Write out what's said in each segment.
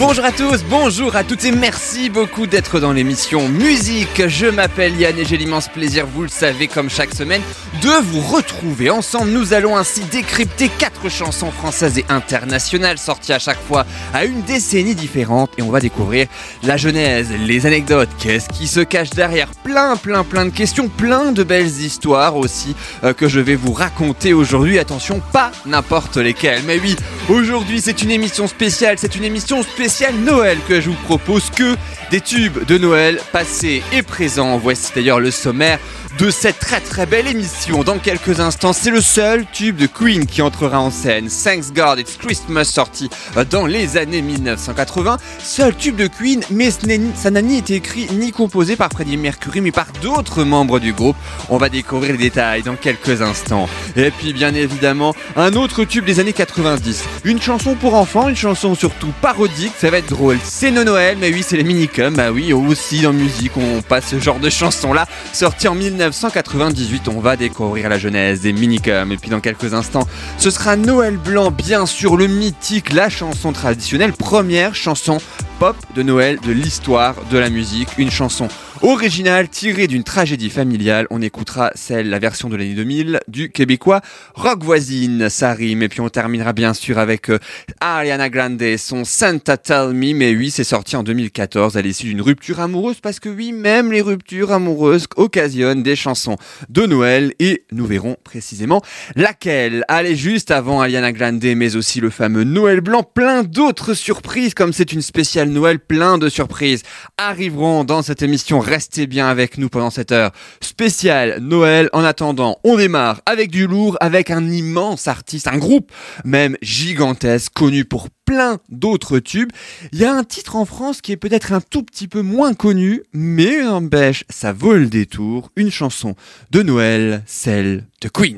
Bonjour à tous, bonjour à toutes et merci beaucoup d'être dans l'émission Musique. Je m'appelle Yann et j'ai l'immense plaisir, vous le savez, comme chaque semaine, de vous retrouver. Ensemble, nous allons ainsi décrypter quatre chansons françaises et internationales sorties à chaque fois à une décennie différente et on va découvrir la genèse, les anecdotes, qu'est-ce qui se cache derrière, plein, plein, plein de questions, plein de belles histoires aussi euh, que je vais vous raconter aujourd'hui. Attention, pas n'importe lesquelles, mais oui, aujourd'hui c'est une émission spéciale, c'est une émission spéciale Noël que je vous propose que des tubes de Noël passés et présents. Voici d'ailleurs le sommaire de cette très très belle émission. Dans quelques instants, c'est le seul tube de Queen qui entrera en scène. Thanks God It's Christmas sorti dans les années 1980. Seul tube de Queen, mais ça n'a ni été écrit ni composé par Freddie Mercury, mais par d'autres membres du groupe. On va découvrir les détails dans quelques instants. Et puis bien évidemment, un autre tube des années 90. Une chanson pour enfants, une chanson surtout parodique, ça va être drôle. C'est No Noël, mais oui, c'est les minicums. Bah oui, aussi en musique, on passe ce genre de chanson là, sorti en 1990. 1998, on va découvrir la genèse des minicums. Et puis dans quelques instants, ce sera Noël Blanc, bien sûr, le mythique, la chanson traditionnelle, première chanson pop de Noël de l'histoire de la musique. Une chanson originale tirée d'une tragédie familiale. On écoutera celle, la version de l'année 2000 du québécois Rock Voisine, ça rime. Et puis on terminera bien sûr avec euh, Ariana Grande, son Santa Tell Me. Mais oui, c'est sorti en 2014 à l'issue d'une rupture amoureuse parce que oui, même les ruptures amoureuses occasionnent des chansons de Noël et nous verrons précisément laquelle. Allez, juste avant Ariana Grande, mais aussi le fameux Noël Blanc, plein d'autres surprises comme c'est une spéciale Noël, plein de surprises arriveront dans cette émission. Restez bien avec nous pendant cette heure spéciale Noël. En attendant, on démarre avec du lourd, avec un immense artiste, un groupe même gigantesque, connu pour plein d'autres tubes. Il y a un titre en France qui est peut-être un tout petit peu moins connu, mais n'empêche, ça vaut le détour. Une chanson de Noël, celle de Queen.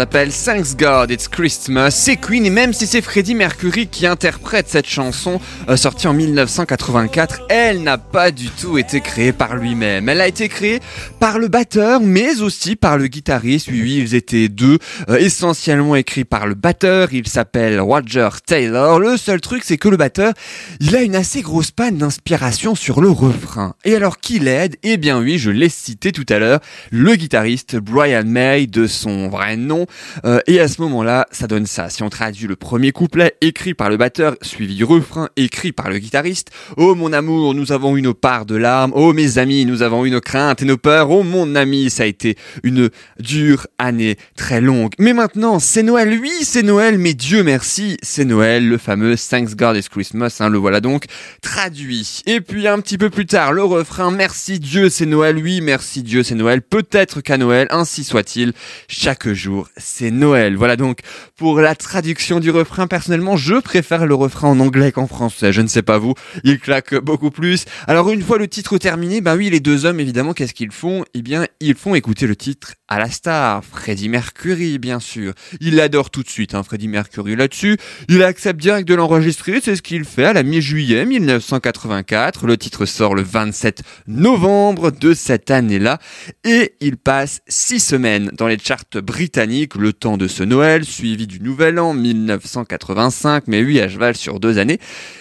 S'appelle Thanks God It's Christmas. C'est Queen et même si c'est Freddie Mercury qui interprète cette chanson euh, sortie en 1984, elle n'a pas du tout été créée par lui-même. Elle a été créée par le batteur mais aussi par le guitariste. Oui, oui, ils étaient deux, euh, essentiellement écrits par le batteur. Il s'appelle Roger Taylor. Le seul truc c'est que le batteur, il a une assez grosse panne d'inspiration sur le refrain. Et alors qui l'aide? Eh bien oui, je l'ai cité tout à l'heure, le guitariste Brian May de son vrai nom euh, et à ce moment-là, ça donne ça. Si on traduit le premier couplet écrit par le batteur, suivi du refrain écrit par le guitariste. Oh mon amour, nous avons eu nos parts de larmes. Oh mes amis, nous avons eu nos craintes et nos peurs. Oh mon ami, ça a été une dure année très longue. Mais maintenant, c'est Noël. Oui, c'est Noël, mais Dieu merci, c'est Noël. Le fameux Thanks God is Christmas. Hein, le voilà donc traduit. Et puis un petit peu plus tard, le refrain Merci Dieu, c'est Noël. Oui, merci Dieu, c'est Noël. Peut-être qu'à Noël, ainsi soit-il, chaque jour c'est Noël. Voilà donc pour la traduction du refrain. Personnellement, je préfère le refrain en anglais qu'en français. Je ne sais pas vous, il claque beaucoup plus. Alors une fois le titre terminé, bah oui, les deux hommes évidemment, qu'est-ce qu'ils font? Eh bien, ils font écouter le titre à la star, Freddie Mercury bien sûr. Il l'adore tout de suite, hein, Freddie Mercury là-dessus. Il accepte direct de l'enregistrer, c'est ce qu'il fait à la mi-juillet 1984. Le titre sort le 27 novembre de cette année-là et il passe six semaines dans les charts britanniques le temps de ce Noël, suivi du Nouvel An 1985, mais oui, à cheval sur deux années.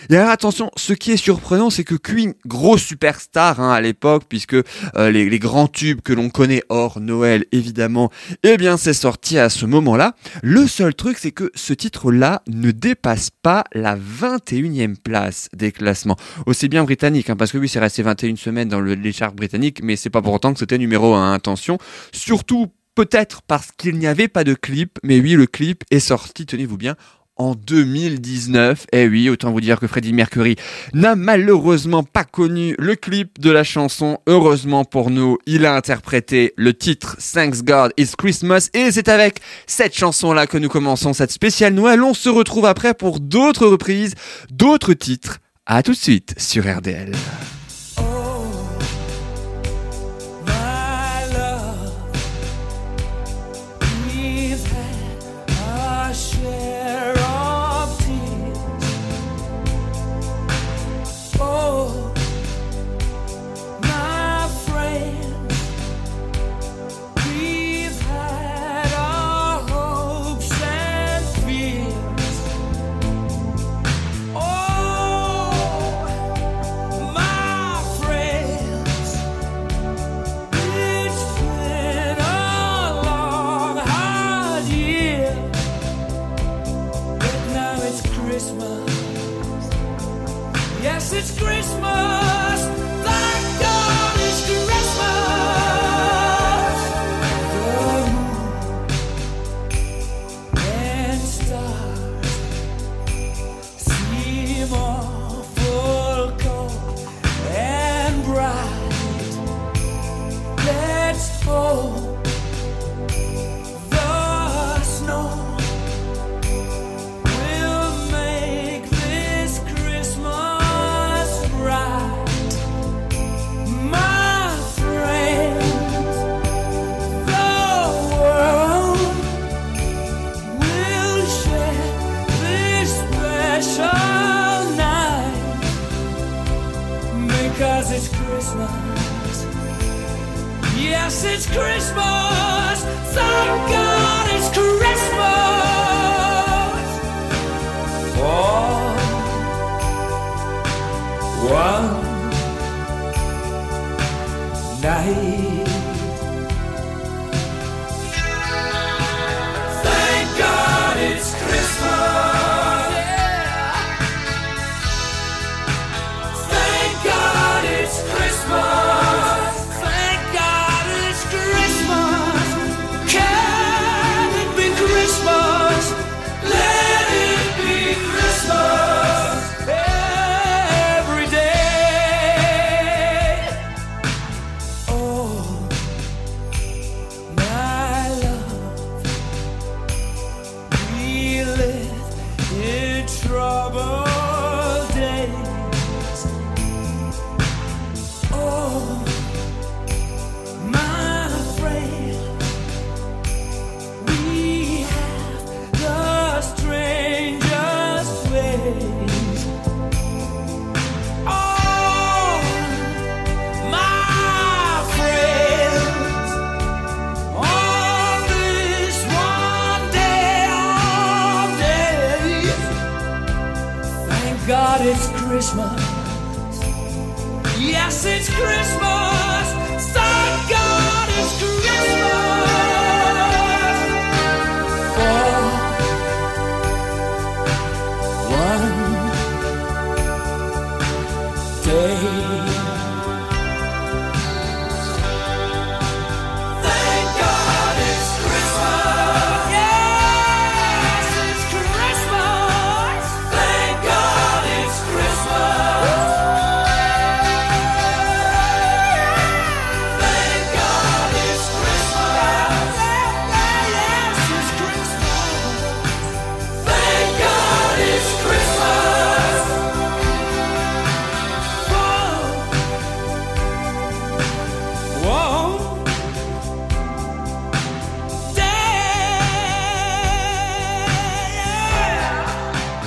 Et alors attention, ce qui est surprenant, c'est que Queen, gros superstar hein, à l'époque, puisque euh, les, grands tubes que l'on connaît hors Noël, évidemment, eh bien c'est sorti à ce moment-là. Le seul truc, c'est que ce titre-là ne dépasse pas la 21e place des classements. Aussi bien britannique, hein, parce que oui, c'est resté 21 semaines dans le, les charts britanniques, mais c'est pas pour autant que c'était numéro 1, attention. Surtout Peut-être parce qu'il n'y avait pas de clip, mais oui, le clip est sorti, tenez-vous bien, en 2019. Eh oui, autant vous dire que Freddie Mercury n'a malheureusement pas connu le clip de la chanson. Heureusement pour nous, il a interprété le titre Thanks God It's Christmas et c'est avec cette chanson-là que nous commençons cette spéciale Noël. On se retrouve après pour d'autres reprises, d'autres titres. À tout de suite sur RDL.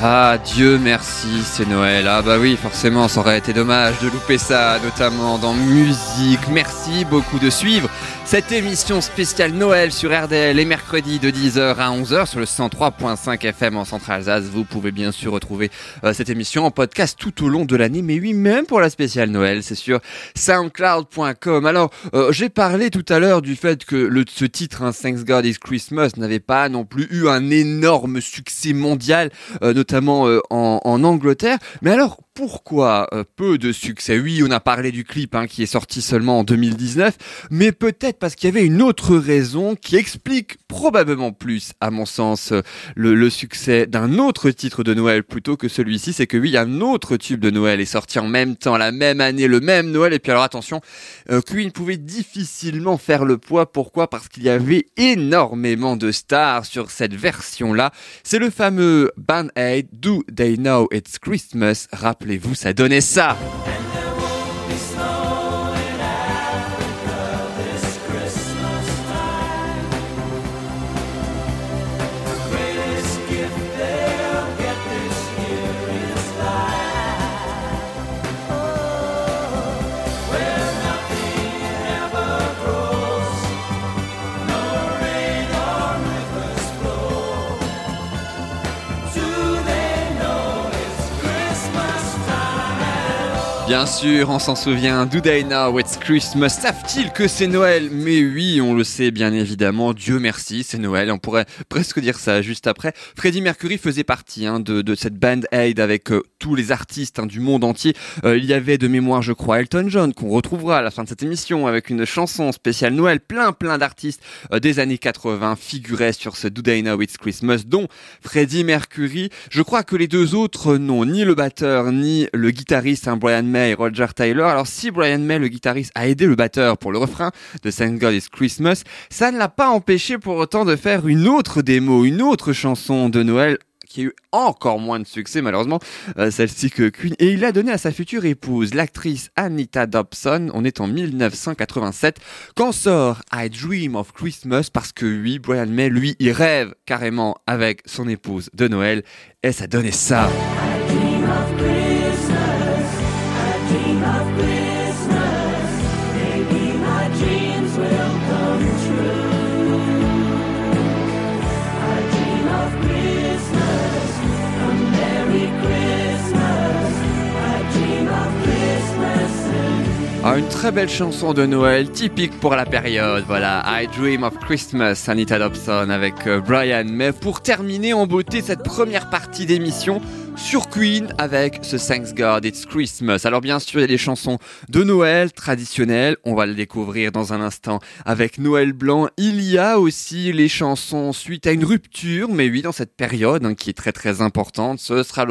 Ah, Dieu merci, c'est Noël. Ah bah oui, forcément, ça aurait été dommage de louper ça, notamment dans musique. Merci beaucoup de suivre cette émission spéciale Noël sur RDL les mercredis de 10h à 11h sur le 103.5 FM en Centre-Alsace. Vous pouvez bien sûr retrouver euh, cette émission en podcast tout au long de l'année, mais oui, même pour la spéciale Noël, c'est sur soundcloud.com. Alors, euh, j'ai parlé tout à l'heure du fait que le, ce titre, hein, Thanks God is Christmas, n'avait pas non plus eu un énorme succès mondial, euh, notamment euh, en, en Angleterre. Mais alors, pourquoi euh, peu de succès? Oui, on a parlé du clip hein, qui est sorti seulement en 2019, mais peut-être parce qu'il y avait une autre raison qui explique probablement plus, à mon sens, euh, le, succès d'un autre titre de Noël plutôt que celui-ci. C'est que oui, un autre tube de Noël est sorti en même temps, la même année, le même Noël. Et puis alors attention, euh, Queen pouvait difficilement faire le poids. Pourquoi? Parce qu'il y avait énormément de stars sur cette version-là. C'est le fameux Band Aid, Do They Know It's Christmas Rappelez-vous, ça donnait ça. Bien sûr, on s'en souvient. Do they know it's Christmas? Savent-ils que c'est Noël? Mais oui, on le sait bien évidemment. Dieu merci, c'est Noël. On pourrait presque dire ça juste après. Freddie Mercury faisait partie hein, de, cette band aid avec euh, tous les artistes hein, du monde entier. Euh, il y avait de mémoire, je crois, Elton John qu'on retrouvera à la fin de cette émission avec une chanson spéciale Noël. Plein, plein d'artistes euh, des années 80 figuraient sur ce Do They Know It's Christmas, dont Freddie Mercury. Je crois que les deux autres non, ni le batteur ni le guitariste hein, Brian May et Roger Taylor. Alors si Brian May, le guitariste, a aidé le batteur pour le refrain de Thank God Christmas, ça ne l'a pas empêché pour autant de faire une autre démo, une autre chanson de Noël qui a eu encore moins de succès malheureusement, euh, celle-ci que Queen. Et il l'a donné à sa future épouse, l'actrice Anita Dobson. On est en 1987 quand sort I Dream of Christmas? Parce que oui, Brian May, lui, il rêve carrément avec son épouse de Noël et ça donnait ça. dream of Ah, une très belle chanson de Noël, typique pour la période. Voilà, I Dream of Christmas, Anita Dobson avec euh, Brian. Mais pour terminer en beauté cette première partie d'émission, sur Queen avec ce Thanks God It's Christmas. Alors bien sûr, il y a des chansons de Noël traditionnelles, on va le découvrir dans un instant avec Noël Blanc. Il y a aussi les chansons suite à une rupture, mais oui, dans cette période hein, qui est très très importante, ce sera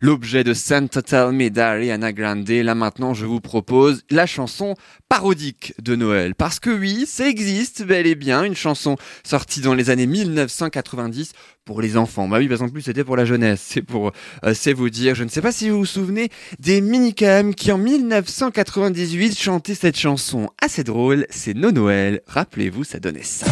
l'objet de Santa Tell Me d'Ariana Grande. Là maintenant, je vous propose la chanson parodique de Noël. Parce que oui, ça existe bel et bien, une chanson sortie dans les années 1990 pour les enfants. Bah oui, parce qu'en plus c'était pour la jeunesse. C'est pour, euh, c'est vous dire. Je ne sais pas si vous vous souvenez des Minicam qui en 1998 chantaient cette chanson assez drôle. C'est No Noël. Rappelez-vous, ça donnait ça.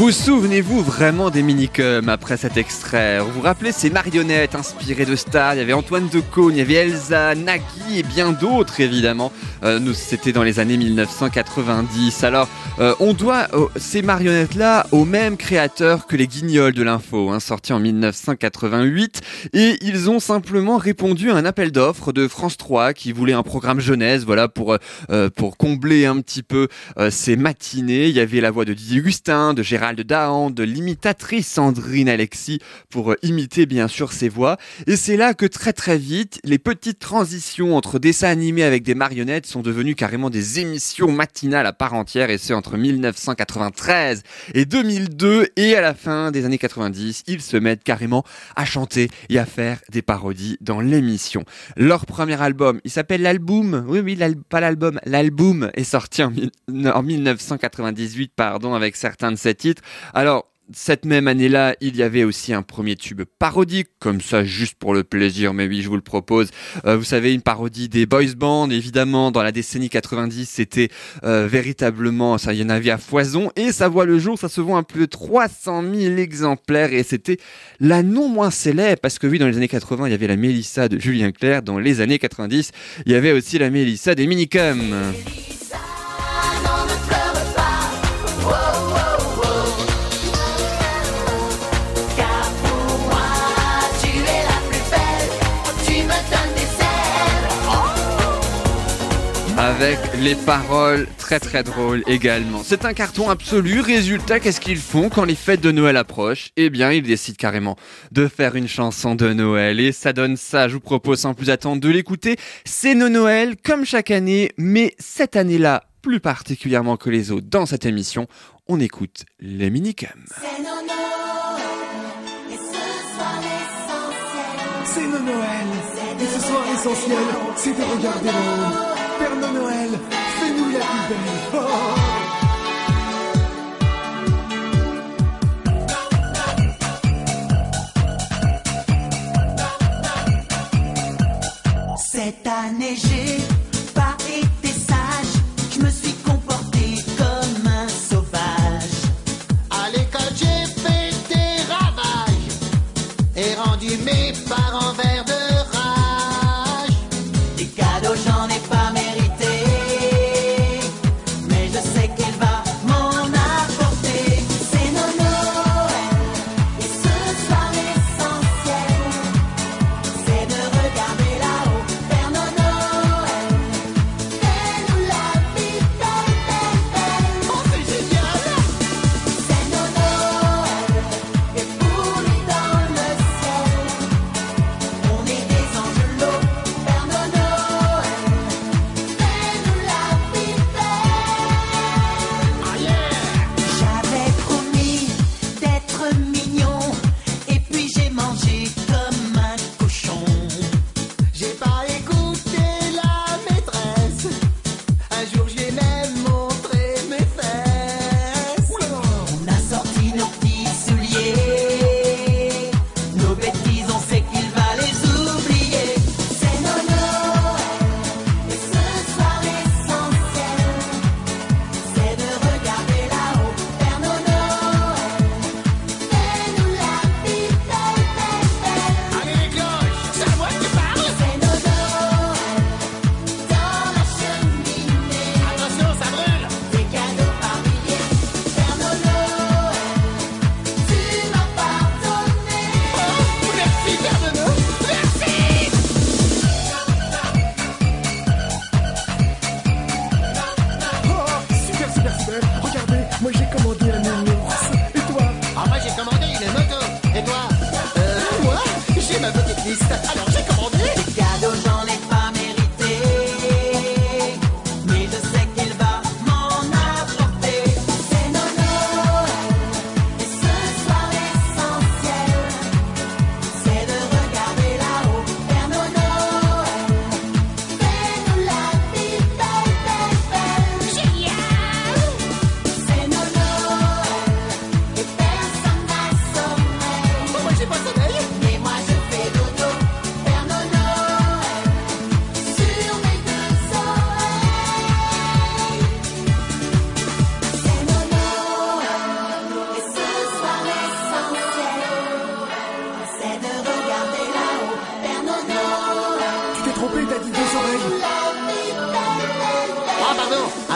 Vous souvenez-vous vraiment des minicums après cet extrait? Vous vous rappelez ces marionnettes inspirées de stars? Il y avait Antoine Decaune, il y avait Elsa, Nagui et bien d'autres évidemment. Euh, c'était dans les années 1990. Alors, euh, on doit euh, ces marionnettes-là au même créateur que les Guignols de l'info, hein, sorti en 1988, et ils ont simplement répondu à un appel d'offres de France 3 qui voulait un programme jeunesse, voilà pour euh, pour combler un petit peu ces matinées. Il y avait la voix de Didier Gustin, de Gérald Dahan, de l'imitatrice Sandrine Alexis pour euh, imiter bien sûr ses voix. Et c'est là que très très vite, les petites transitions entre dessins animés avec des marionnettes sont devenues carrément des émissions matinales à part entière et c'est entre 1993 et 2002 et à la fin des années 90, ils se mettent carrément à chanter et à faire des parodies dans l'émission. Leur premier album, il s'appelle l'album, oui oui, pas l'album, l'album est sorti en, en 1998 pardon avec certains de ses titres. Alors cette même année-là, il y avait aussi un premier tube parodique, comme ça, juste pour le plaisir, mais oui, je vous le propose. Euh, vous savez, une parodie des boys bands, évidemment, dans la décennie 90, c'était euh, véritablement, ça, y en avait à foison, et ça voit le jour, ça se vend à plus de 300 000 exemplaires, et c'était la non moins célèbre, parce que oui, dans les années 80, il y avait la Mélissa de Julien Clerc, dans les années 90, il y avait aussi la Mélissa des Minicums. Avec les paroles très très drôles également. C'est un carton absolu. Résultat, qu'est-ce qu'ils font quand les fêtes de Noël approchent? Eh bien, ils décident carrément de faire une chanson de Noël et ça donne ça. Je vous propose sans plus attendre de l'écouter. C'est nos Noël comme chaque année, mais cette année-là plus particulièrement que les autres dans cette émission, on écoute les minicums. C'est nos Noël, et ce soir l'essentiel, C'est nos Noël. Et ce soir, l'essentiel, c'est de regarder le. Père Noël, fais-nous la plus belle. Oh. Cette année j'ai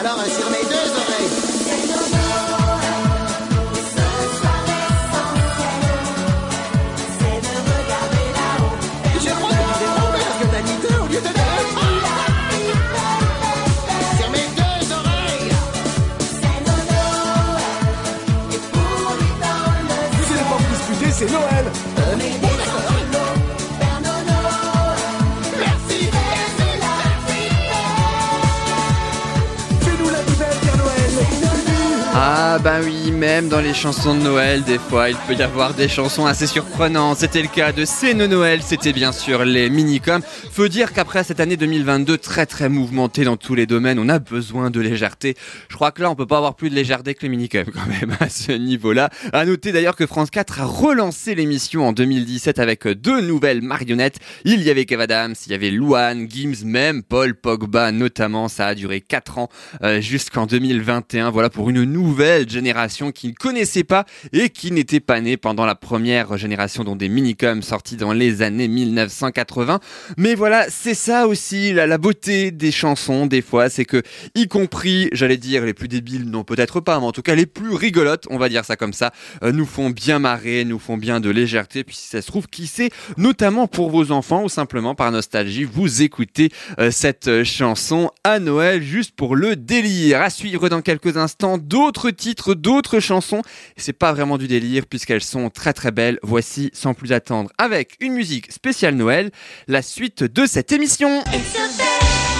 pardon. Alors euh, sur mes deux même dans les chansons de Noël, des fois, il peut y avoir des chansons assez surprenantes. C'était le cas de C'est Noël, c'était bien sûr les mini-coms. Faut dire qu'après cette année 2022 très très mouvementée dans tous les domaines, on a besoin de légèreté. Je crois que là, on peut pas avoir plus de légèreté que les mini-coms quand même à ce niveau-là. À noter d'ailleurs que France 4 a relancé l'émission en 2017 avec deux nouvelles marionnettes. Il y avait Kev Adams, il y avait Louane, Gims, même Paul Pogba notamment. Ça a duré 4 ans euh, jusqu'en 2021. Voilà pour une nouvelle génération qui ne connaissait pas et qui n'était pas née pendant la première génération dont des minicoms sortis dans les années 1980. Mais voilà, c'est ça aussi la, la beauté des chansons des fois, c'est que y compris, j'allais dire les plus débiles, non peut-être pas, mais en tout cas les plus rigolotes, on va dire ça comme ça, euh, nous font bien marrer, nous font bien de légèreté. Puis si ça se trouve, qui sait, notamment pour vos enfants ou simplement par nostalgie, vous écoutez euh, cette euh, chanson à Noël juste pour le délire. À suivre dans quelques instants d'autres titres, d'autres chansons. C'est pas vraiment du délire puisqu'elles sont très très belles. Voici sans plus attendre avec une musique spéciale Noël, la suite de cette émission.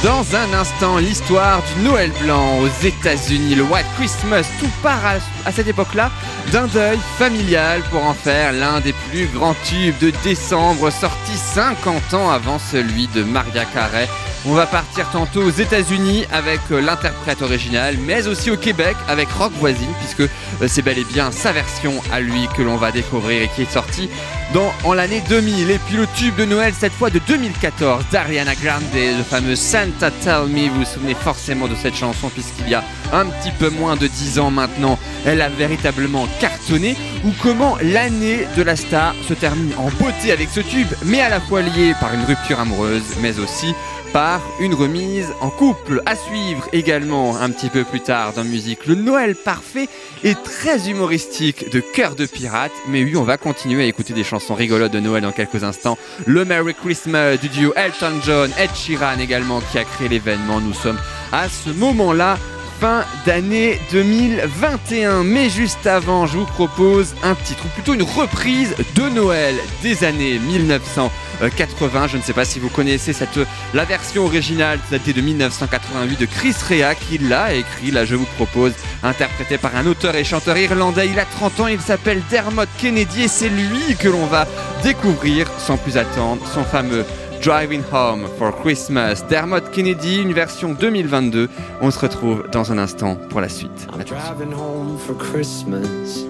Dans un instant, l'histoire du Noël blanc aux États-Unis, le White Christmas, tout part à, cette époque-là d'un deuil familial pour en faire l'un des plus grands tubes de décembre, sorti 50 ans avant celui de Maria Carey. On va partir tantôt aux États-Unis avec euh, l'interprète original, mais aussi au Québec avec Rock Voisine, puisque euh, c'est bel et bien sa version à lui que l'on va découvrir et qui est sortie dans, en l'année 2000. Et puis le tube de Noël, cette fois de 2014, d'Ariana Grande, le fameux Santa Tell Me. Vous vous souvenez forcément de cette chanson, puisqu'il y a un petit peu moins de 10 ans maintenant, elle a véritablement cartonné. Ou comment l'année de la star se termine en beauté avec ce tube, mais à la fois lié par une rupture amoureuse, mais aussi par une remise en couple. À suivre également un petit peu plus tard dans musique, le Noël parfait et très humoristique de Cœur de Pirate. Mais oui, on va continuer à écouter des chansons rigolotes de Noël dans quelques instants. Le Merry Christmas du duo Elton John, Ed Sheeran également qui a créé l'événement. Nous sommes à ce moment-là fin d'année 2021. Mais juste avant, je vous propose un titre, ou plutôt une reprise de Noël des années 1980. Je ne sais pas si vous connaissez cette, la version originale datée de 1988 de Chris Rea qui l'a écrit. Là, je vous propose, interprété par un auteur et chanteur irlandais. Il a 30 ans, il s'appelle Dermot Kennedy et c'est lui que l'on va découvrir sans plus attendre, son fameux Driving Home for Christmas. Dermot Kennedy, une version 2022. On se retrouve dans un instant pour la suite. I'm driving home for Christmas.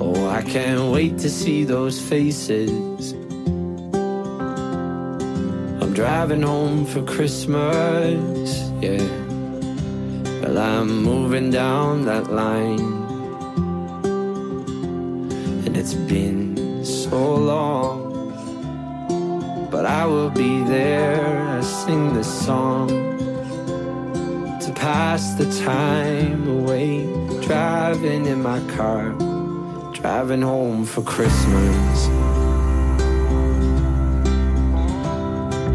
Oh, I can't wait to see those faces. I'm driving home for Christmas, yeah. Well, I'm moving down that line. And it's been so long. But I will be there. I sing this song to pass the time away. Driving in my car, driving home for Christmas.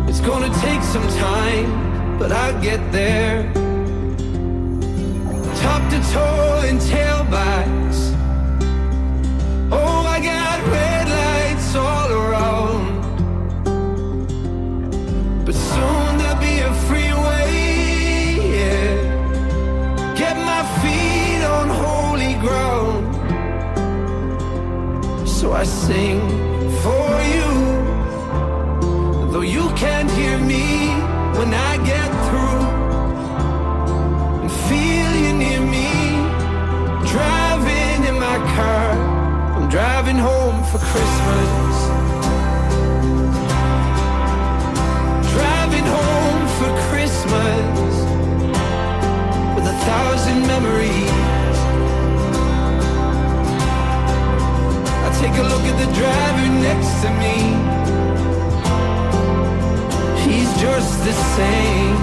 It's gonna take some time, but I'll get there. Top to toe and tailbacks. Oh, so I sing for you. Though you can't hear me when I get through, and feel you near me. Driving in my car, I'm driving home for Christmas. Driving home for Christmas with a thousand memories. I take a look at the driver next to me. He's just the same.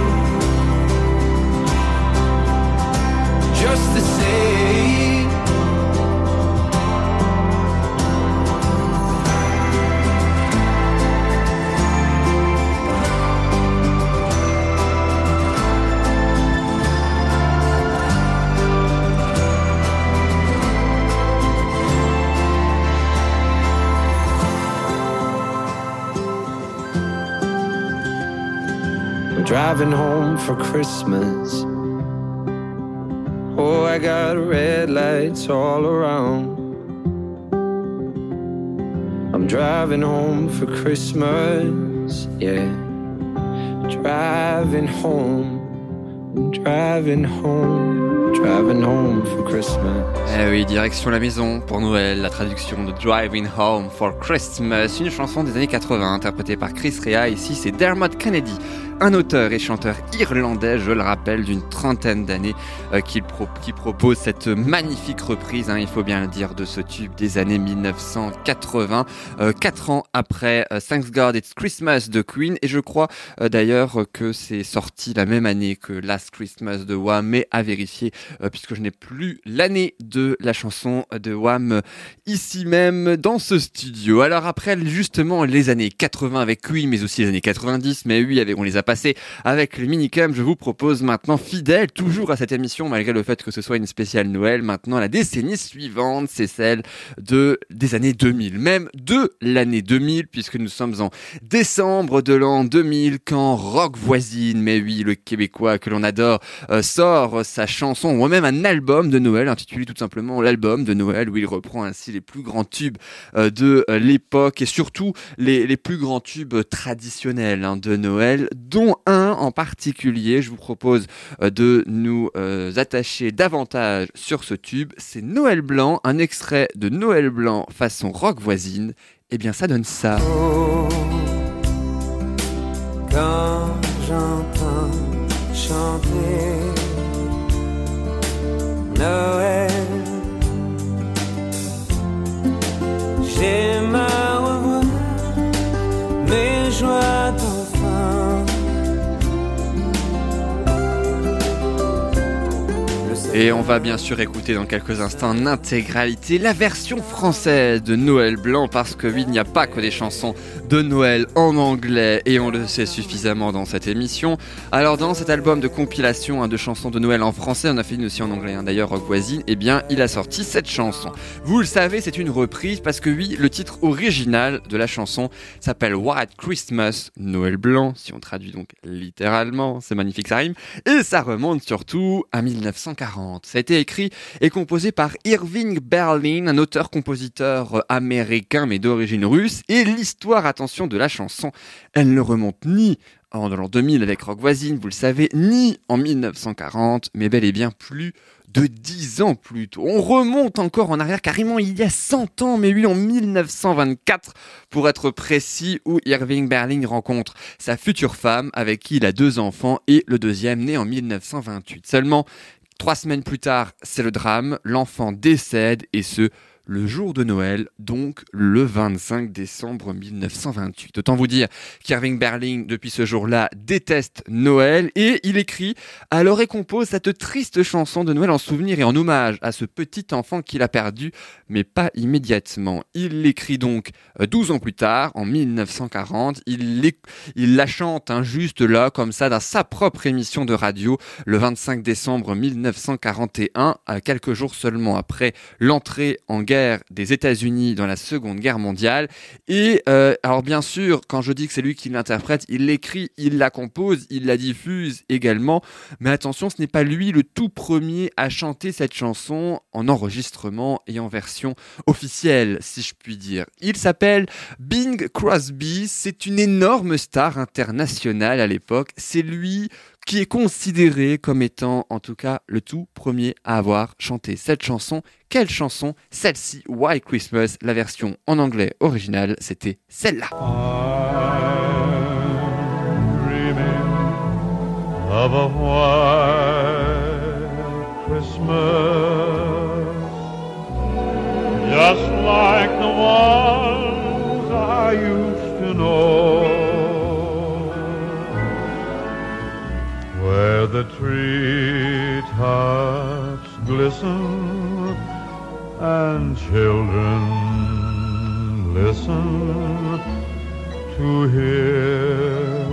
Just the same. Driving home for Christmas. Oh, I got red lights all around. I'm driving home for Christmas, yeah. Driving home, driving home, driving home for Christmas. Eh oui, direction la maison pour Noël, la traduction de Driving Home for Christmas, une chanson des années 80 interprétée par Chris Rea. Ici, c'est Dermot Kennedy, un auteur et chanteur irlandais, je le rappelle, d'une trentaine d'années, euh, qui, pro- qui propose cette magnifique reprise, hein, il faut bien le dire, de ce tube des années 1980, euh, quatre ans après euh, Thanks God It's Christmas de Queen, et je crois euh, d'ailleurs que c'est sorti la même année que Last Christmas de Wham, mais à vérifier, euh, puisque je n'ai plus l'année de la chanson de Wham euh, ici même dans ce studio. Alors après justement les années 80 avec Queen, mais aussi les années 90, mais oui, on les a passées avec le minicum, je vous propose maintenant fidèle toujours à cette émission, malgré le fait que ce soit une spéciale Noël, maintenant la décennie suivante, c'est celle de des années 2000, même de l'année 2000, puisque nous sommes en décembre de l'an 2000 quand Rock Voisine, mais oui, le Québécois que l'on adore, euh, sort sa chanson ou même un album de Noël intitulé tout simplement l'album de Noël où il reprend ainsi les plus grands tubes euh, de euh, l'époque et surtout les, les plus grands tubes traditionnels hein, de Noël, dont un en particulier. Je vous propose euh, de nous euh, attacher davantage sur ce tube. C'est Noël Blanc, un extrait de Noël Blanc façon rock voisine. Eh bien, ça donne ça. Oh, Et on va bien sûr écouter dans quelques instants en intégralité la version française de Noël Blanc parce que oui, il n'y a pas que des chansons de Noël en anglais et on le sait suffisamment dans cette émission. Alors dans cet album de compilation hein, de chansons de Noël en français, on a fait une aussi en anglais hein, d'ailleurs Rock Voisine, eh bien il a sorti cette chanson. Vous le savez, c'est une reprise parce que oui, le titre original de la chanson s'appelle White Christmas, Noël Blanc, si on traduit donc littéralement, c'est magnifique ça rime, et ça remonte surtout à 1940. Ça a été écrit et composé par Irving Berlin, un auteur-compositeur euh, américain mais d'origine russe, et l'histoire, attention, de la chanson, elle ne remonte ni en l'an 2000 avec Rock Voisine, vous le savez, ni en 1940, mais bel et bien plus de 10 ans plus tôt. On remonte encore en arrière, carrément il y a 100 ans, mais oui, en 1924, pour être précis, où Irving Berlin rencontre sa future femme, avec qui il a deux enfants, et le deuxième né en 1928. Seulement, trois semaines plus tard, c'est le drame, l'enfant décède, et ce, le jour de Noël, donc le 25 décembre 1928. Autant vous dire qu'Irving Berlin, depuis ce jour-là, déteste Noël et il écrit alors et compose cette triste chanson de Noël en souvenir et en hommage à ce petit enfant qu'il a perdu, mais pas immédiatement. Il l'écrit donc euh, 12 ans plus tard, en 1940. Il, il la chante hein, juste là, comme ça, dans sa propre émission de radio, le 25 décembre 1941, à quelques jours seulement après l'entrée en guerre des États-Unis dans la Seconde Guerre mondiale. Et euh, alors bien sûr, quand je dis que c'est lui qui l'interprète, il l'écrit, il la compose, il la diffuse également. Mais attention, ce n'est pas lui le tout premier à chanter cette chanson en enregistrement et en version officielle, si je puis dire. Il s'appelle Bing Crosby, c'est une énorme star internationale à l'époque. C'est lui qui est considéré comme étant, en tout cas, le tout premier à avoir chanté cette chanson. Quelle chanson? Celle-ci, White Christmas, la version en anglais originale, c'était celle-là. just like the ones where the treetops glisten and children listen to hear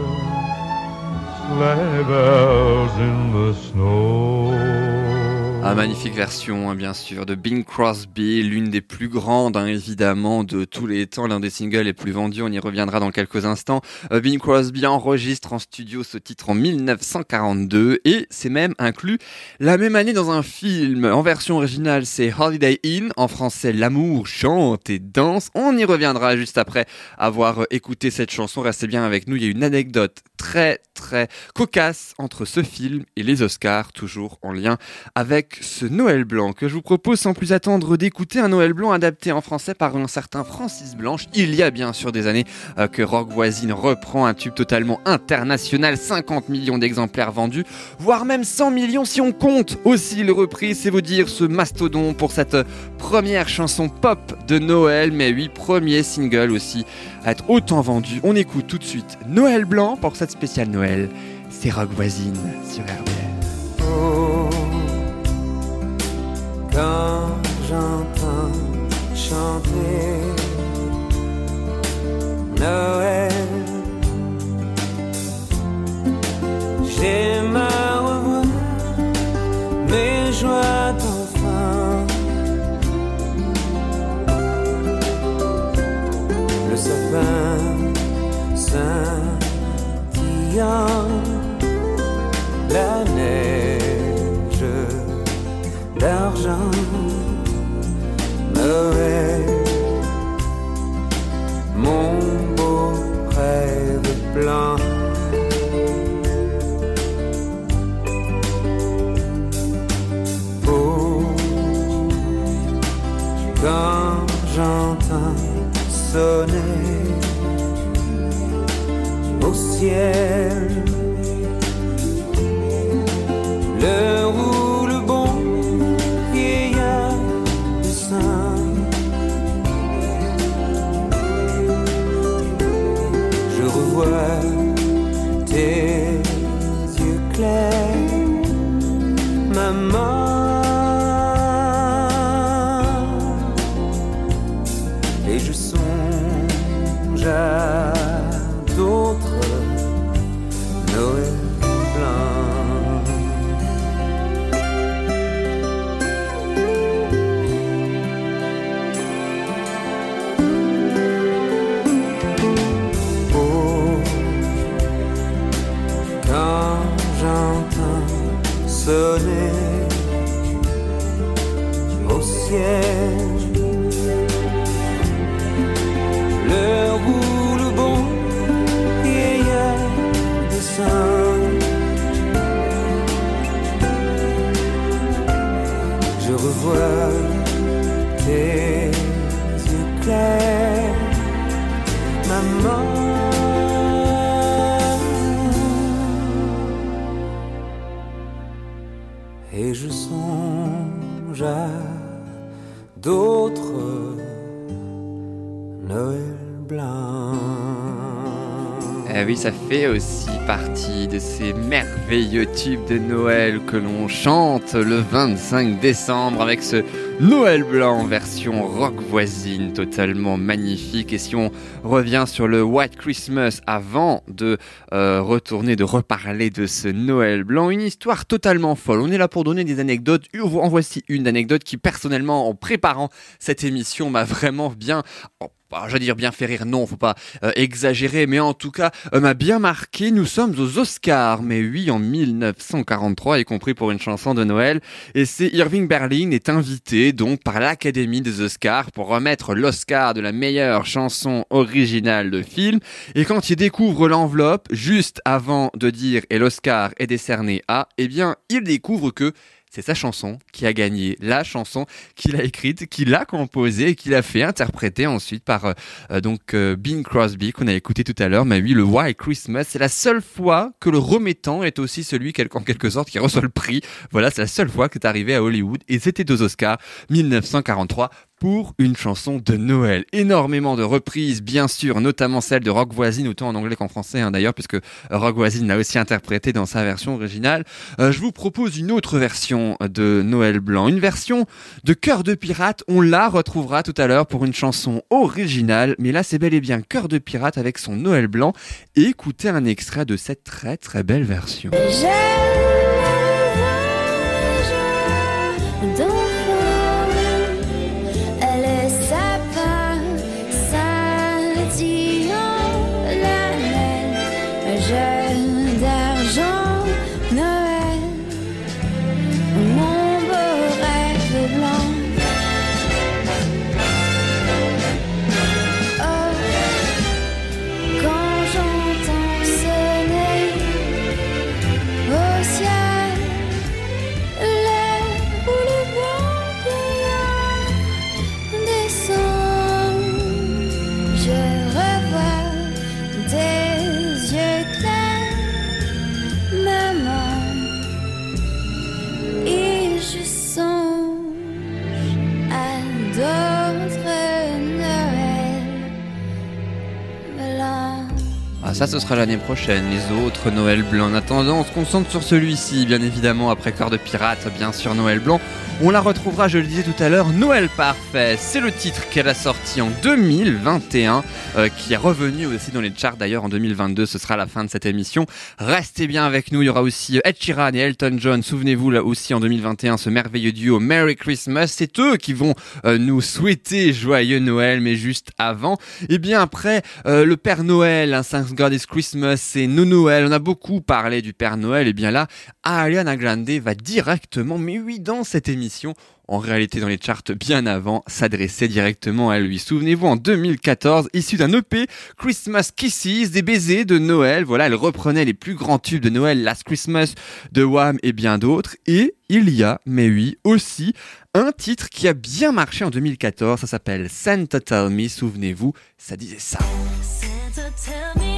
sleigh bells in the snow. Ah, magnifique version, hein, bien sûr, de Bing Crosby, l'une des plus grandes, hein, évidemment, de tous les temps, l'un des singles les plus vendus. On y reviendra dans quelques instants. Euh, Bing Crosby enregistre en studio ce titre en 1942 et c'est même inclus la même année dans un film. En version originale, c'est Holiday Inn. En français, L'amour chante et danse. On y reviendra juste après avoir euh, écouté cette chanson. Restez bien avec nous. Il y a une anecdote très, très cocasse entre ce film et les Oscars, toujours en lien avec ce Noël Blanc que je vous propose sans plus attendre d'écouter un Noël Blanc adapté en français par un certain Francis Blanche. Il y a bien sûr des années euh, que Rock Voisine reprend un tube totalement international, 50 millions d'exemplaires vendus, voire même 100 millions si on compte aussi le repris, c'est vous dire ce mastodon pour cette première chanson pop de Noël, mais oui, premier single aussi à être autant vendu. On écoute tout de suite Noël Blanc pour cette spéciale Noël. C'est Rock Voisine sur RBL. Oh, quand j'entends chanter Noël, j'aime à revoir mes joies d'enfant. Le sapin scintillant la Mon beau rêve blanc. Oh, quand j'entends sonner au ciel mom ça fait aussi partie de ces merveilleux tubes de Noël que l'on chante le 25 décembre avec ce Noël blanc version rock voisine totalement magnifique. Et si on revient sur le White Christmas avant de euh, retourner, de reparler de ce Noël blanc, une histoire totalement folle. On est là pour donner des anecdotes. En voici une anecdote qui personnellement, en préparant cette émission, m'a vraiment bien bah, je dire bien fait rire, non, faut pas euh, exagérer, mais en tout cas euh, m'a bien marqué. Nous sommes aux Oscars, mais oui, en 1943, y compris pour une chanson de Noël. Et c'est Irving Berlin est invité donc par l'Académie des Oscars pour remettre l'Oscar de la meilleure chanson originale de film. Et quand il découvre l'enveloppe, juste avant de dire et l'Oscar est décerné à, eh bien, il découvre que c'est sa chanson qui a gagné, la chanson qu'il a écrite, qu'il a composée et qu'il a fait interpréter ensuite par euh, euh, donc euh, Bing Crosby qu'on a écouté tout à l'heure. Mais oui, le White Christmas, c'est la seule fois que le remettant est aussi celui en quelque sorte qui reçoit le prix. Voilà, c'est la seule fois que c'est arrivé à Hollywood et c'était aux Oscars 1943 pour une chanson de Noël. Énormément de reprises, bien sûr, notamment celle de Rock Voisine, autant en anglais qu'en français hein, d'ailleurs, puisque Rock Voisine l'a aussi interprété dans sa version originale. Euh, je vous propose une autre version de Noël Blanc, une version de Cœur de Pirate. On la retrouvera tout à l'heure pour une chanson originale, mais là c'est bel et bien Cœur de Pirate avec son Noël Blanc. Écoutez un extrait de cette très très belle version. Ça, ce sera l'année prochaine. Les autres Noël Blanc. En attendant, on se concentre sur celui-ci, bien évidemment, après Cœur de Pirate, bien sûr, Noël Blanc. On la retrouvera, je le disais tout à l'heure, Noël Parfait. C'est le titre qu'elle a sorti en 2021, euh, qui est revenu aussi dans les charts d'ailleurs en 2022. Ce sera la fin de cette émission. Restez bien avec nous. Il y aura aussi Ed Sheeran et Elton John. Souvenez-vous, là aussi en 2021, ce merveilleux duo Merry Christmas. C'est eux qui vont euh, nous souhaiter joyeux Noël, mais juste avant. Et bien après, euh, le Père Noël, un Thank God is Christmas et No Noël. On a beaucoup parlé du Père Noël. Et bien là, Ariana Grande va directement, mais oui, dans cette émission, en réalité dans les charts bien avant, s'adresser directement à lui. Souvenez-vous, en 2014, issu d'un EP, Christmas Kisses, des baisers de Noël. Voilà, elle reprenait les plus grands tubes de Noël, Last Christmas, de Wham et bien d'autres. Et il y a, mais oui, aussi un titre qui a bien marché en 2014. Ça s'appelle Santa Tell Me. Souvenez-vous, ça disait ça. Santa, tell me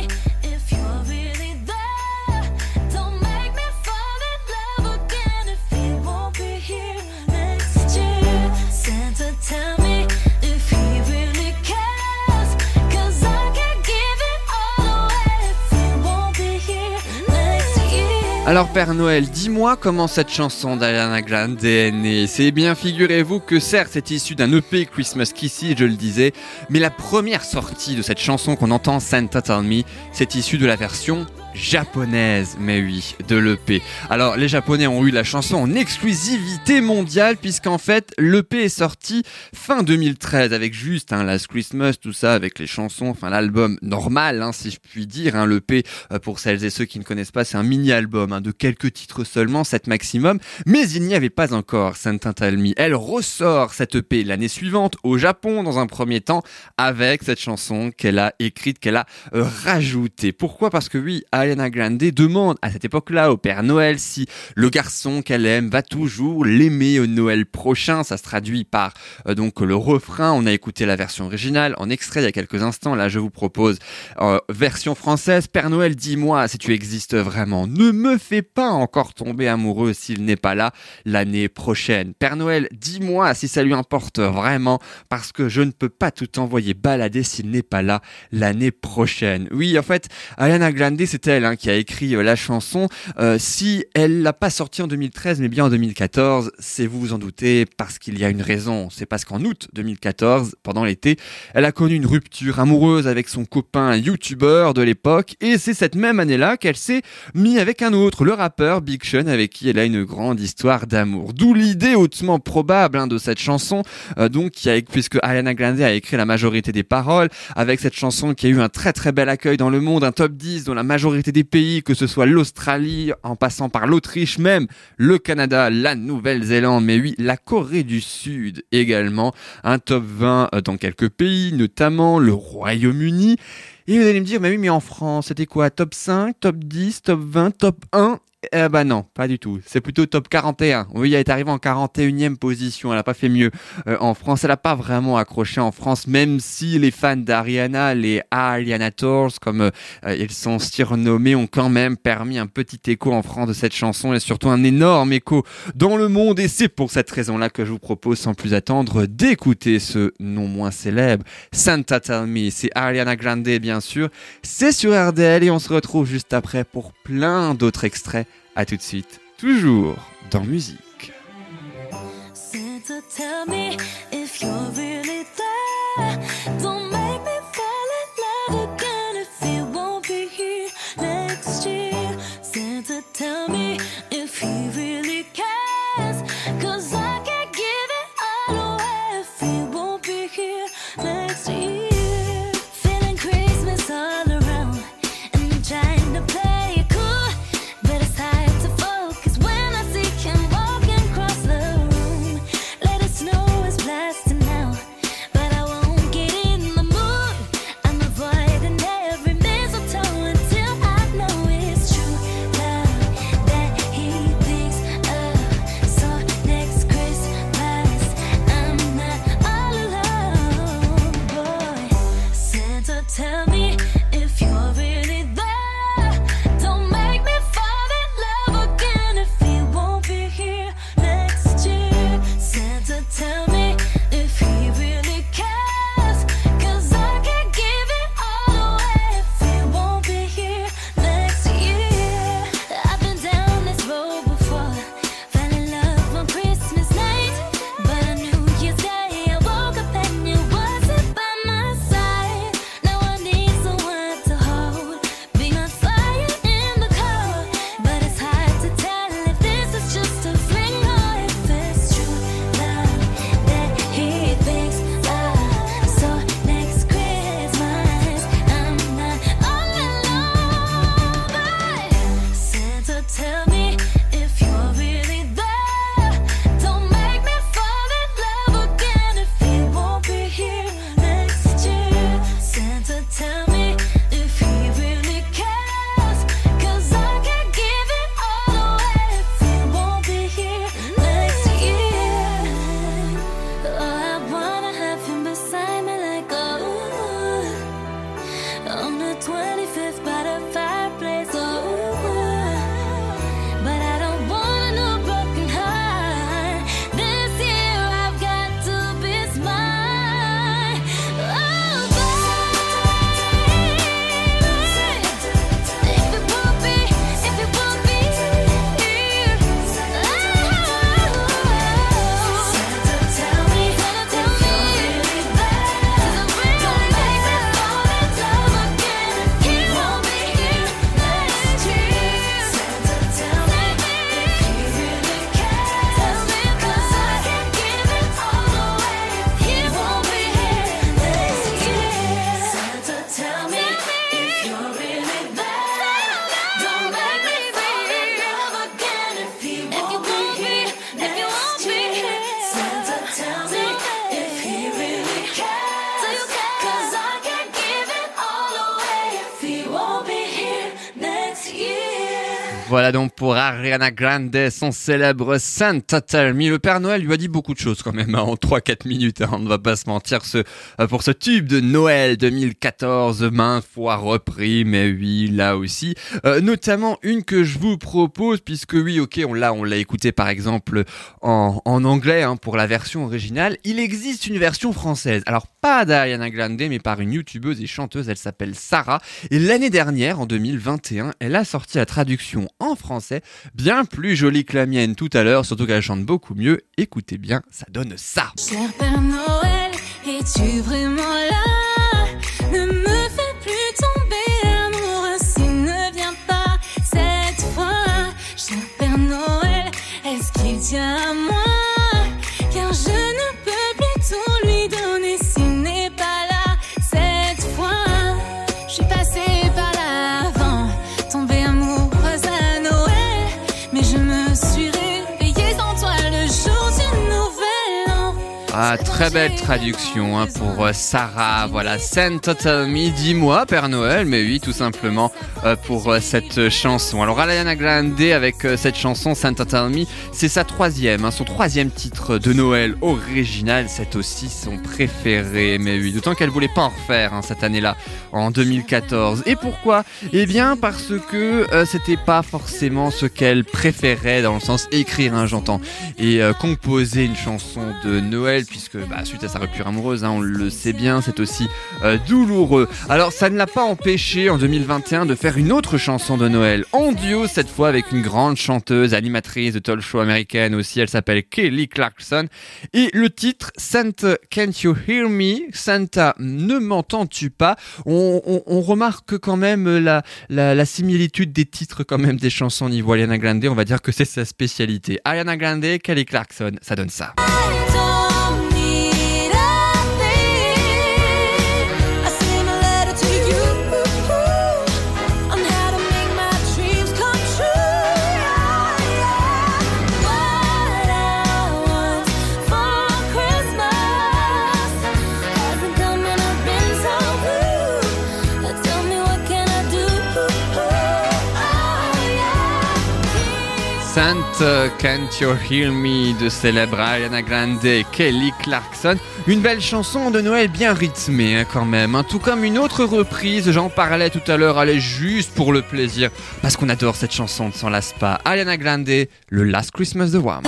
Alors Père Noël, dis-moi comment cette chanson d'Ariana Grande est née. C'est bien, figurez-vous que certes c'est issu d'un EP Christmas Kissy, je le disais, mais la première sortie de cette chanson qu'on entend, Santa Tell Me, c'est issu de la version japonaise, mais oui, de l'EP. Alors les japonais ont eu la chanson en exclusivité mondiale puisqu'en fait l'EP est sorti fin 2013 avec juste hein, Last Christmas, tout ça avec les chansons, enfin l'album normal hein, si je puis dire, hein, l'EP euh, pour celles et ceux qui ne connaissent pas c'est un mini-album hein, de quelques titres seulement, 7 maximum, mais il n'y avait pas encore Me. Elle ressort cette EP l'année suivante au Japon dans un premier temps avec cette chanson qu'elle a écrite, qu'elle a euh, rajoutée. Pourquoi? Parce que oui, Ariana Grande demande à cette époque-là au Père Noël si le garçon qu'elle aime va toujours l'aimer au Noël prochain. Ça se traduit par euh, donc le refrain. On a écouté la version originale en extrait il y a quelques instants. Là, je vous propose euh, version française. Père Noël, dis-moi si tu existes vraiment. Ne me fait pas encore tomber amoureux s'il n'est pas là l'année prochaine. Père Noël, dis-moi si ça lui importe vraiment, parce que je ne peux pas tout envoyer balader s'il n'est pas là l'année prochaine. Oui, en fait, Ariana Grande, c'est hein, qui a écrit euh, la chanson. Euh, si elle l'a pas sortie en 2013, mais bien en 2014, c'est vous vous en doutez, parce qu'il y a une raison. C'est parce qu'en août 2014, pendant l'été, elle a connu une rupture amoureuse avec son copain youtubeur de l'époque, et c'est cette même année-là qu'elle s'est mise avec un autre, le rappeur Big Sean, avec qui elle a une grande histoire d'amour. D'où l'idée hautement probable hein, de cette chanson, euh, donc puisque Ariana Grande a écrit la majorité des paroles, avec cette chanson qui a eu un très très bel accueil dans le monde, un top 10 dans la majorité des pays, que ce soit l'Australie, en passant par l'Autriche, même le Canada, la Nouvelle-Zélande, mais oui, la Corée du Sud également, un top 20 euh, dans quelques pays, notamment le Royaume-Uni. Et vous allez me dire, mais oui, mais en France, c'était quoi? Top 5, top 10, top 20, top 1 eh bah non, pas du tout. C'est plutôt top 41. Oui, elle est arrivée en 41e position. Elle a pas fait mieux euh, en France. Elle a pas vraiment accroché en France, même si les fans d'Ariana, les Ariana Tours, comme euh, ils sont surnommés, ont quand même permis un petit écho en France de cette chanson et surtout un énorme écho dans le monde. Et c'est pour cette raison-là que je vous propose, sans plus attendre, d'écouter ce non moins célèbre Santa Tell Me. C'est Ariana Grande, bien sûr. C'est sur RDL et on se retrouve juste après pour plein d'autres extraits. À tout de suite, toujours dans musique. Pour Ariana Grande, son célèbre Santa Tell Me. Le Père Noël lui a dit beaucoup de choses quand même hein, en 3-4 minutes, hein, on ne va pas se mentir. Euh, pour ce tube de Noël 2014, maintes fois repris, mais oui, là aussi. Euh, notamment une que je vous propose, puisque oui, ok, on l'a, on l'a écouté par exemple en, en anglais hein, pour la version originale. Il existe une version française. Alors pas d'Ariana Grande, mais par une youtubeuse et chanteuse, elle s'appelle Sarah. Et l'année dernière, en 2021, elle a sorti la traduction en bien plus jolie que la mienne tout à l'heure, surtout qu'elle chante beaucoup mieux. Écoutez bien, ça donne ça. Ah, très belle traduction hein, pour euh, Sarah. Voilà, Santa Tell Me, dis-moi, Père Noël. Mais oui, tout simplement euh, pour euh, cette chanson. Alors, Ariana Grande avec cette chanson Santa Tell Me, c'est sa troisième, hein, son troisième titre de Noël original. C'est aussi son préféré. Mais oui, d'autant qu'elle voulait pas en refaire hein, cette année-là, en 2014. Et pourquoi? Eh bien, parce que euh, c'était pas forcément ce qu'elle préférait dans le sens écrire, j'entends, et composer une chanson de Noël, puisque bah, suite à sa rupture amoureuse, hein, on le sait bien, c'est aussi euh, douloureux. Alors ça ne l'a pas empêché en 2021 de faire une autre chanson de Noël, en duo cette fois avec une grande chanteuse, animatrice de talk show américaine aussi, elle s'appelle Kelly Clarkson, et le titre Santa Can't You Hear Me? Santa ne m'entends-tu pas? On, remarque quand même la, la, la similitude des titres quand même des chansons niveau Ariana Grande, on va dire que c'est sa spécialité. Ariana Grande, Kelly Clarkson, ça donne ça. Can't You Hear Me de célèbre Ariana Grande Kelly Clarkson. Une belle chanson de Noël bien rythmée hein, quand même. hein. Tout comme une autre reprise, j'en parlais tout à l'heure, elle est juste pour le plaisir. Parce qu'on adore cette chanson, on s'en lasse pas. Ariana Grande, le Last Christmas de Wham.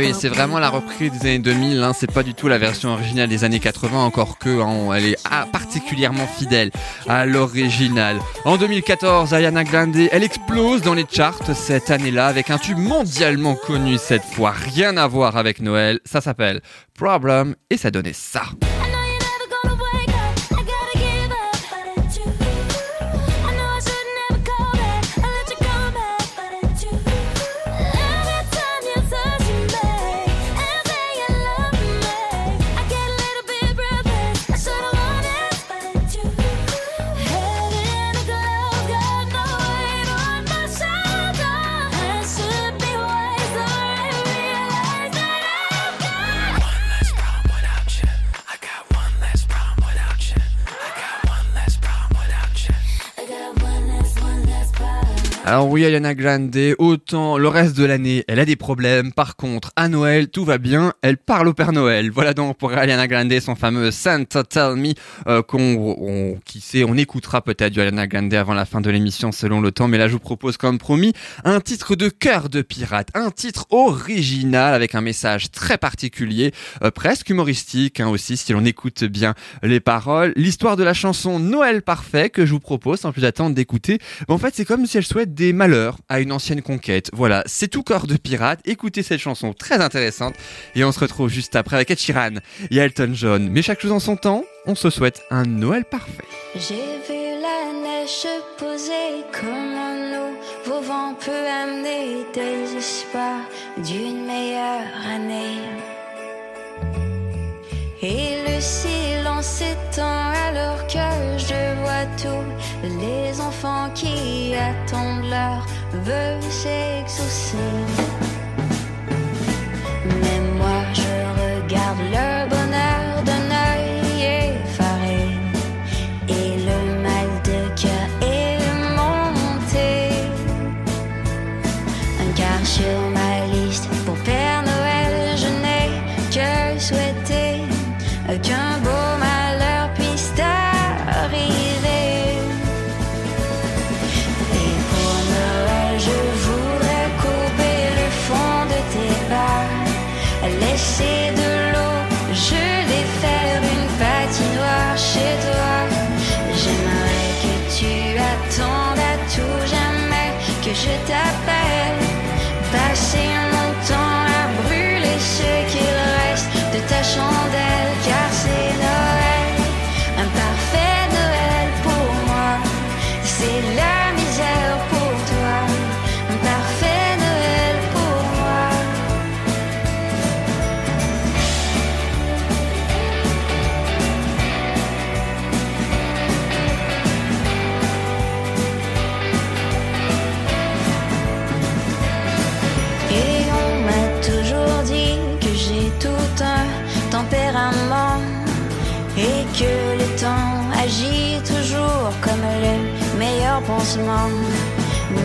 Oui, c'est vraiment la reprise des années 2000, hein, c'est pas du tout la version originale des années 80, encore que hein, elle est particulièrement fidèle à l'original. En 2014, Ariana Grande, elle explose dans les charts cette année-là avec un tube mondialement connu cette fois, rien à voir avec Noël, ça s'appelle Problem et ça donnait ça. Problem. Alors oui, Ariana Grande, autant le reste de l'année, elle a des problèmes. Par contre, à Noël, tout va bien. Elle parle au Père Noël. Voilà donc pour Ariana Grande, son fameux Santa Tell Me, euh, qu'on, on- qui sait, on écoutera peut-être du Ariana Grande avant la fin de l'émission selon le temps. Mais là, je vous propose, comme promis, un titre de cœur de pirate, un titre original avec un message très particulier, euh, presque humoristique hein, aussi, si l'on écoute bien les paroles. L'histoire de la chanson Noël parfait que je vous propose, sans plus attendre d'écouter. En fait, c'est comme si elle souhaite des malheurs à une ancienne conquête. Voilà, c'est tout corps de pirate. Écoutez cette chanson très intéressante et on se retrouve juste après avec Ed Sheeran et Elton John. Mais chaque chose en son temps, on se souhaite un Noël parfait. J'ai vu la neige se poser comme un amener des espoirs d'une meilleure année. Silence s'étend alors que je vois tous les enfants qui attendent leur vœu s'exaucer. Mais moi je regarde le bonheur d'un œil effaré et le mal de cœur est monté. Un quart sur ma liste pour Père Noël, je n'ai que souhaiter qu'un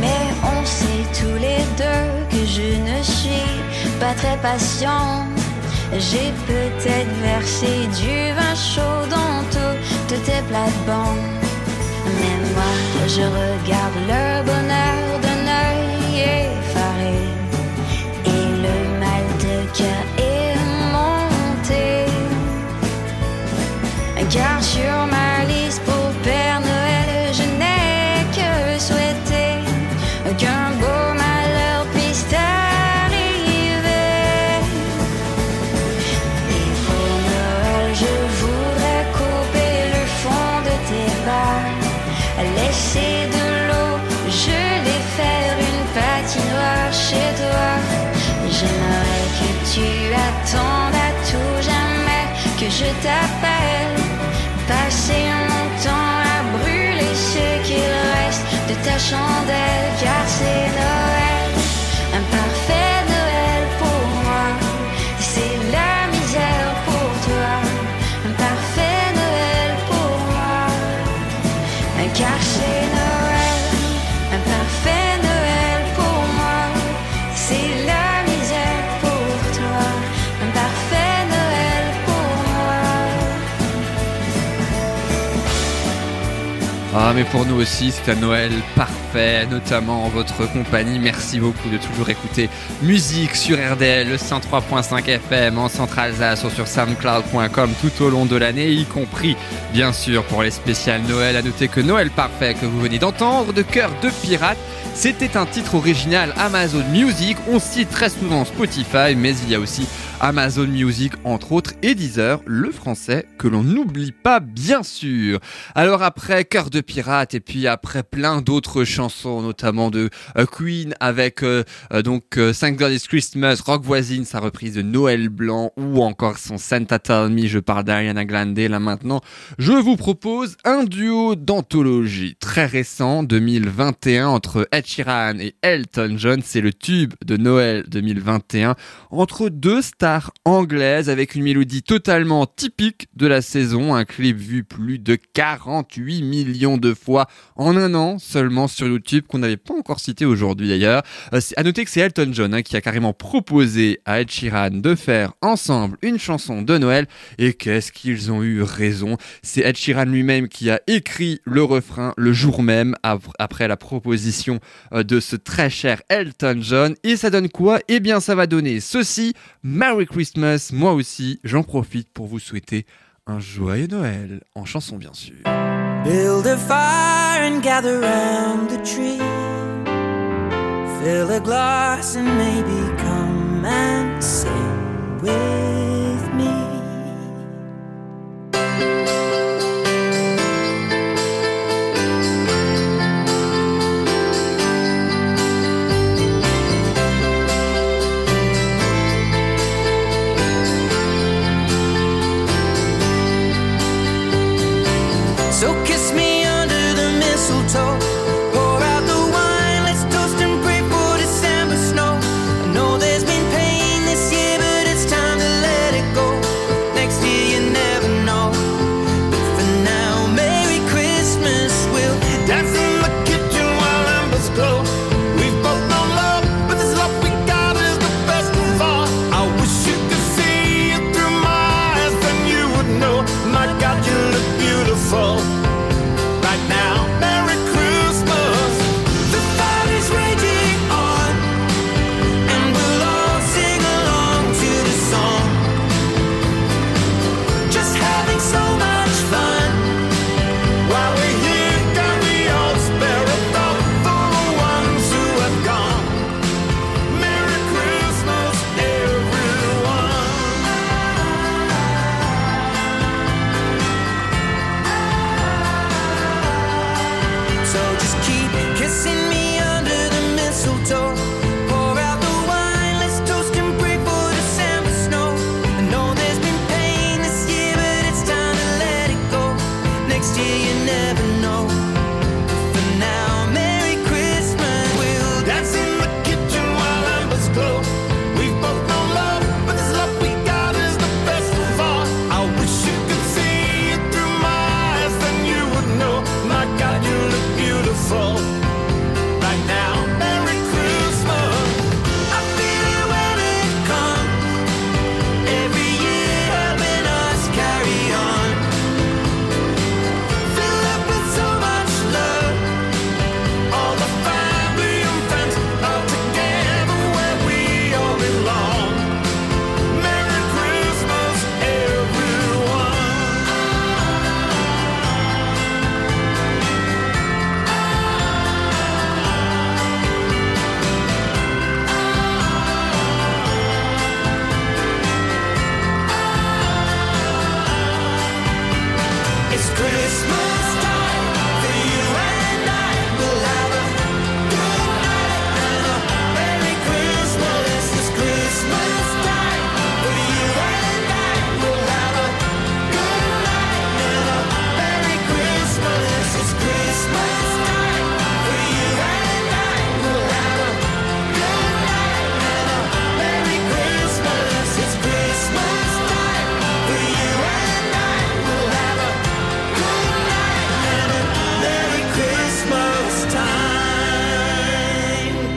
Mais on sait tous les deux que je ne suis pas très patient. J'ai peut-être versé du vin chaud dans toutes tes plates-bandes. Mais moi, je regarde le bonheur d'un œil effaré. Et le mal de cœur est monté. Car sur ma laisser de l'eau, je vais faire une patinoire chez toi. J'aimerais que tu attendes à tout jamais que je t'appelle. Passer mon temps à brûler ce qu'il reste de ta chandelle, car Mais pour nous aussi, c'est un Noël notamment en votre compagnie. Merci beaucoup de toujours écouter musique sur RDL, le 103.5 FM en Centre-Alsace ou sur soundcloud.com tout au long de l'année, y compris, bien sûr, pour les spéciales Noël. À noter que Noël parfait que vous venez d'entendre de Cœur de Pirate, c'était un titre original Amazon Music. On cite très souvent Spotify, mais il y a aussi Amazon Music, entre autres, et Deezer, le français, que l'on n'oublie pas, bien sûr. Alors après Cœur de Pirate, et puis après plein d'autres chansons, notamment de euh, Queen, avec euh, euh, donc Thank God It's Christmas, Rock Voisine, sa reprise de Noël Blanc, ou encore son Santa Tell Me, je parle d'Ariana Grande là maintenant, je vous propose un duo d'anthologie très récent, 2021, entre Ed Sheeran et Elton John, c'est le tube de Noël 2021, entre deux stars anglaises avec une mélodie totalement typique de la saison, un clip vu plus de 48 millions de fois en un an seulement sur YouTube qu'on n'avait pas encore cité aujourd'hui d'ailleurs. Euh, à noter que c'est Elton John hein, qui a carrément proposé à Ed Sheeran de faire ensemble une chanson de Noël et qu'est-ce qu'ils ont eu raison. C'est Ed Sheeran lui-même qui a écrit le refrain le jour même après la proposition euh, de ce très cher Elton John et ça donne quoi? Eh bien ça va donner ceci, Merry Christmas, moi aussi j'en profite pour vous souhaiter un joyeux Noël, en chanson bien sûr. Build a fire and gather round the tree. Fill a glass and maybe come and sing with me.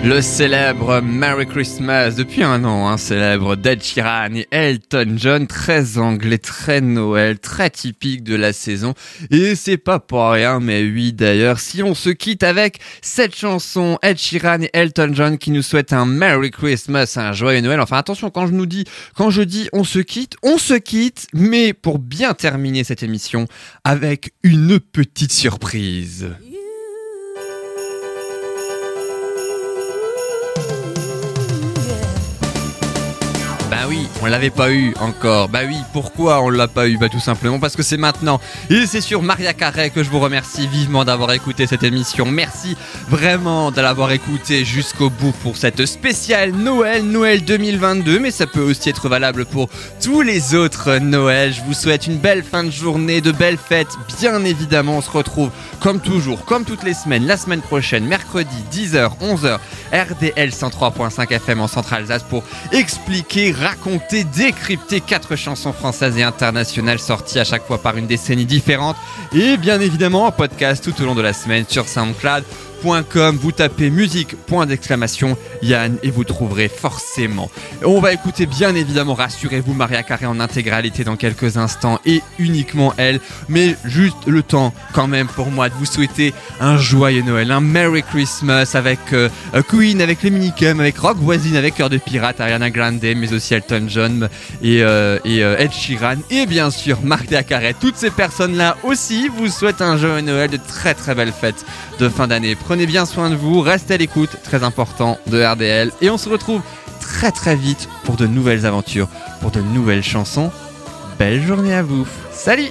Le célèbre Merry Christmas depuis un an, hein, célèbre d'Ed Sheeran et Elton John, très anglais, très Noël, très typique de la saison. Et c'est pas pour rien, mais oui d'ailleurs, si on se quitte avec cette chanson, Ed Sheeran et Elton John qui nous souhaitent un Merry Christmas, un joyeux Noël. Enfin attention, quand je nous dis, quand je dis on se quitte, on se quitte, mais pour bien terminer cette émission avec une petite surprise. Bah oui, on l'avait pas eu encore. Bah oui, pourquoi on l'a pas eu? Bah tout simplement parce que c'est maintenant. Et c'est sur Maria Carré que je vous remercie vivement d'avoir écouté cette émission. Merci vraiment de l'avoir écouté jusqu'au bout pour cette spéciale Noël, Noël 2022. Mais ça peut aussi être valable pour tous les autres Noëls. Je vous souhaite une belle fin de journée, de belles fêtes. Bien évidemment, on se retrouve comme toujours, comme toutes les semaines, la semaine prochaine, mercredi 10h, 11h, RDL 103.5 FM en Centre-Alsace pour expliquer, raconter, décrypter quatre chansons françaises et internationales sorties à chaque fois par une décennie différente et bien évidemment en podcast tout au long de la semaine sur SoundCloud. Vous tapez musique, point d'exclamation, Yann, et vous trouverez forcément. On va écouter bien évidemment, rassurez-vous, Maria Carré en intégralité dans quelques instants et uniquement elle, mais juste le temps quand même pour moi de vous souhaiter un joyeux Noël, un Merry Christmas avec euh, Queen, avec les Minicum, avec Rock Voisine, avec Cœur de Pirate, Ariana Grande, mais aussi Elton John et, euh, euh, Ed Sheeran, et bien sûr Maria Carré. Toutes ces personnes-là aussi vous souhaitent un joyeux Noël, de très très belles fêtes de fin d'année. Prenez bien soin de vous, restez à l'écoute, très important, de RDL. Et on se retrouve très très vite pour de nouvelles aventures, pour de nouvelles chansons. Belle journée à vous. Salut